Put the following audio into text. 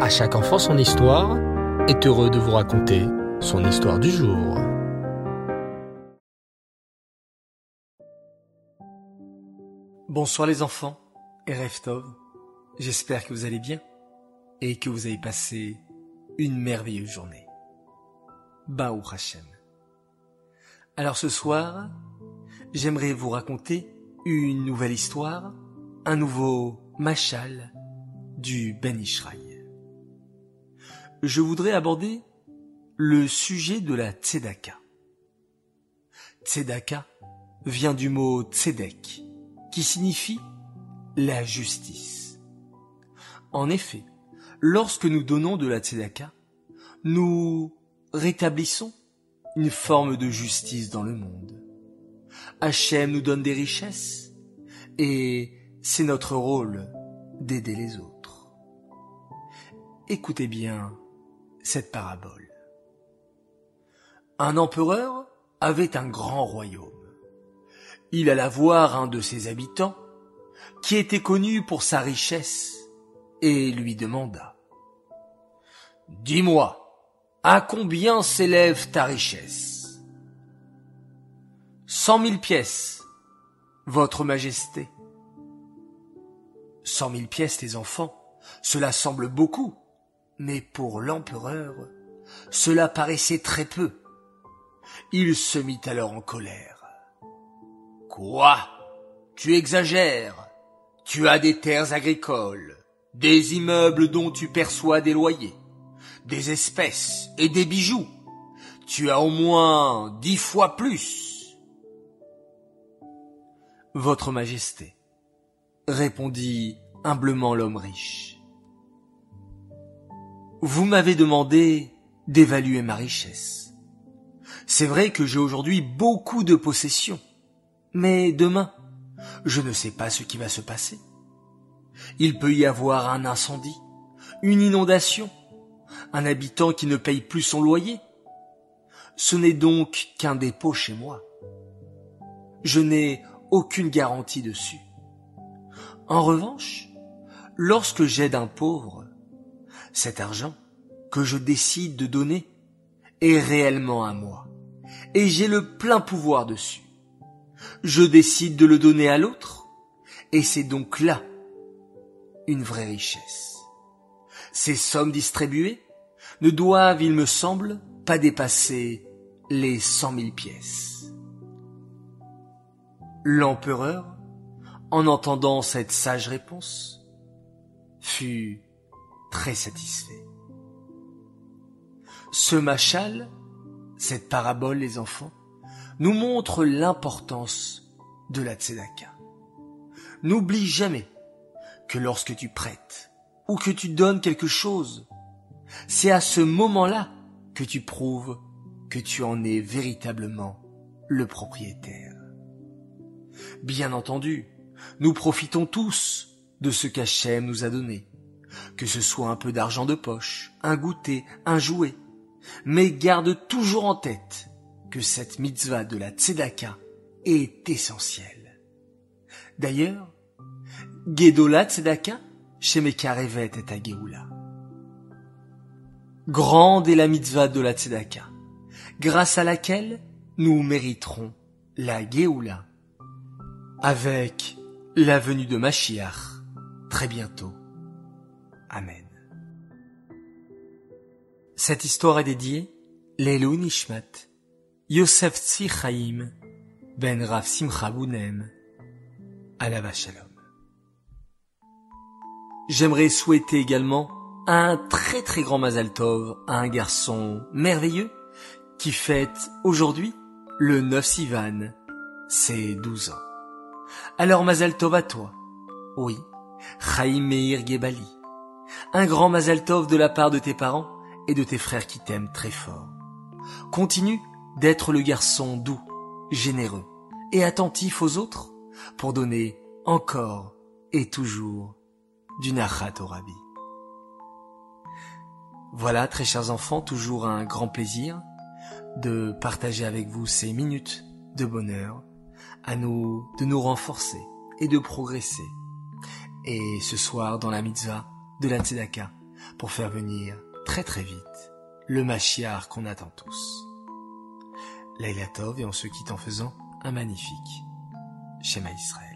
À chaque enfant son histoire est heureux de vous raconter son histoire du jour. Bonsoir les enfants et Reftov. J'espère que vous allez bien et que vous avez passé une merveilleuse journée. Baou Hashem. Alors ce soir, j'aimerais vous raconter une nouvelle histoire, un nouveau machal du Ben Ishraï. Je voudrais aborder le sujet de la tzedaka. Tzedaka vient du mot tzedek, qui signifie la justice. En effet, lorsque nous donnons de la tzedaka, nous rétablissons une forme de justice dans le monde. Hachem nous donne des richesses et c'est notre rôle d'aider les autres. Écoutez bien cette parabole. Un empereur avait un grand royaume. Il alla voir un de ses habitants, qui était connu pour sa richesse, et lui demanda. Dis-moi, à combien s'élève ta richesse Cent mille pièces, votre majesté. Cent mille pièces, les enfants, cela semble beaucoup, mais pour l'empereur, cela paraissait très peu. Il se mit alors en colère. Quoi? Tu exagères? Tu as des terres agricoles, des immeubles dont tu perçois des loyers, des espèces et des bijoux. Tu as au moins dix fois plus. Votre Majesté, répondit humblement l'homme riche. Vous m'avez demandé d'évaluer ma richesse. C'est vrai que j'ai aujourd'hui beaucoup de possessions, mais demain, je ne sais pas ce qui va se passer. Il peut y avoir un incendie, une inondation, un habitant qui ne paye plus son loyer. Ce n'est donc qu'un dépôt chez moi. Je n'ai aucune garantie dessus. En revanche, lorsque j'aide un pauvre, cet argent que je décide de donner est réellement à moi, et j'ai le plein pouvoir dessus. Je décide de le donner à l'autre, et c'est donc là une vraie richesse. Ces sommes distribuées ne doivent, il me semble, pas dépasser les cent mille pièces. L'empereur, en entendant cette sage réponse, fut très satisfait. Ce machal, cette parabole, les enfants, nous montre l'importance de la tzedaka. N'oublie jamais que lorsque tu prêtes ou que tu donnes quelque chose, c'est à ce moment-là que tu prouves que tu en es véritablement le propriétaire. Bien entendu, nous profitons tous de ce qu'Hachem nous a donné, que ce soit un peu d'argent de poche, un goûter, un jouet, mais garde toujours en tête que cette mitzvah de la tzedaka est essentielle. D'ailleurs, Gedola tzedaka, Shemekarevet et Ageoula. Grande est la mitzvah de la tzedaka, grâce à laquelle nous mériterons la Géoula, avec la venue de Mashiach très bientôt. Amen. Cette histoire est dédiée Lelou Nishmat, Yosef Tzvi Chaim, Ben Rav Simcha Bounem, Shalom. J'aimerais souhaiter également un très très grand Mazal Tov à un garçon merveilleux qui fête aujourd'hui le 9 Sivan, ses 12 ans. Alors Mazal Tov à toi. Oui, Chaim Meir Gebali. Un grand Mazal Tov de la part de tes parents et de tes frères qui t'aiment très fort. Continue d'être le garçon doux, généreux et attentif aux autres pour donner encore et toujours du nachat au rabbi. Voilà, très chers enfants, toujours un grand plaisir de partager avec vous ces minutes de bonheur, à nous, de nous renforcer et de progresser. Et ce soir, dans la mitzvah de la tzedaka, pour faire venir très très vite le Machiar qu'on attend tous. Laila Tov et on se quitte en faisant un magnifique schéma Israël.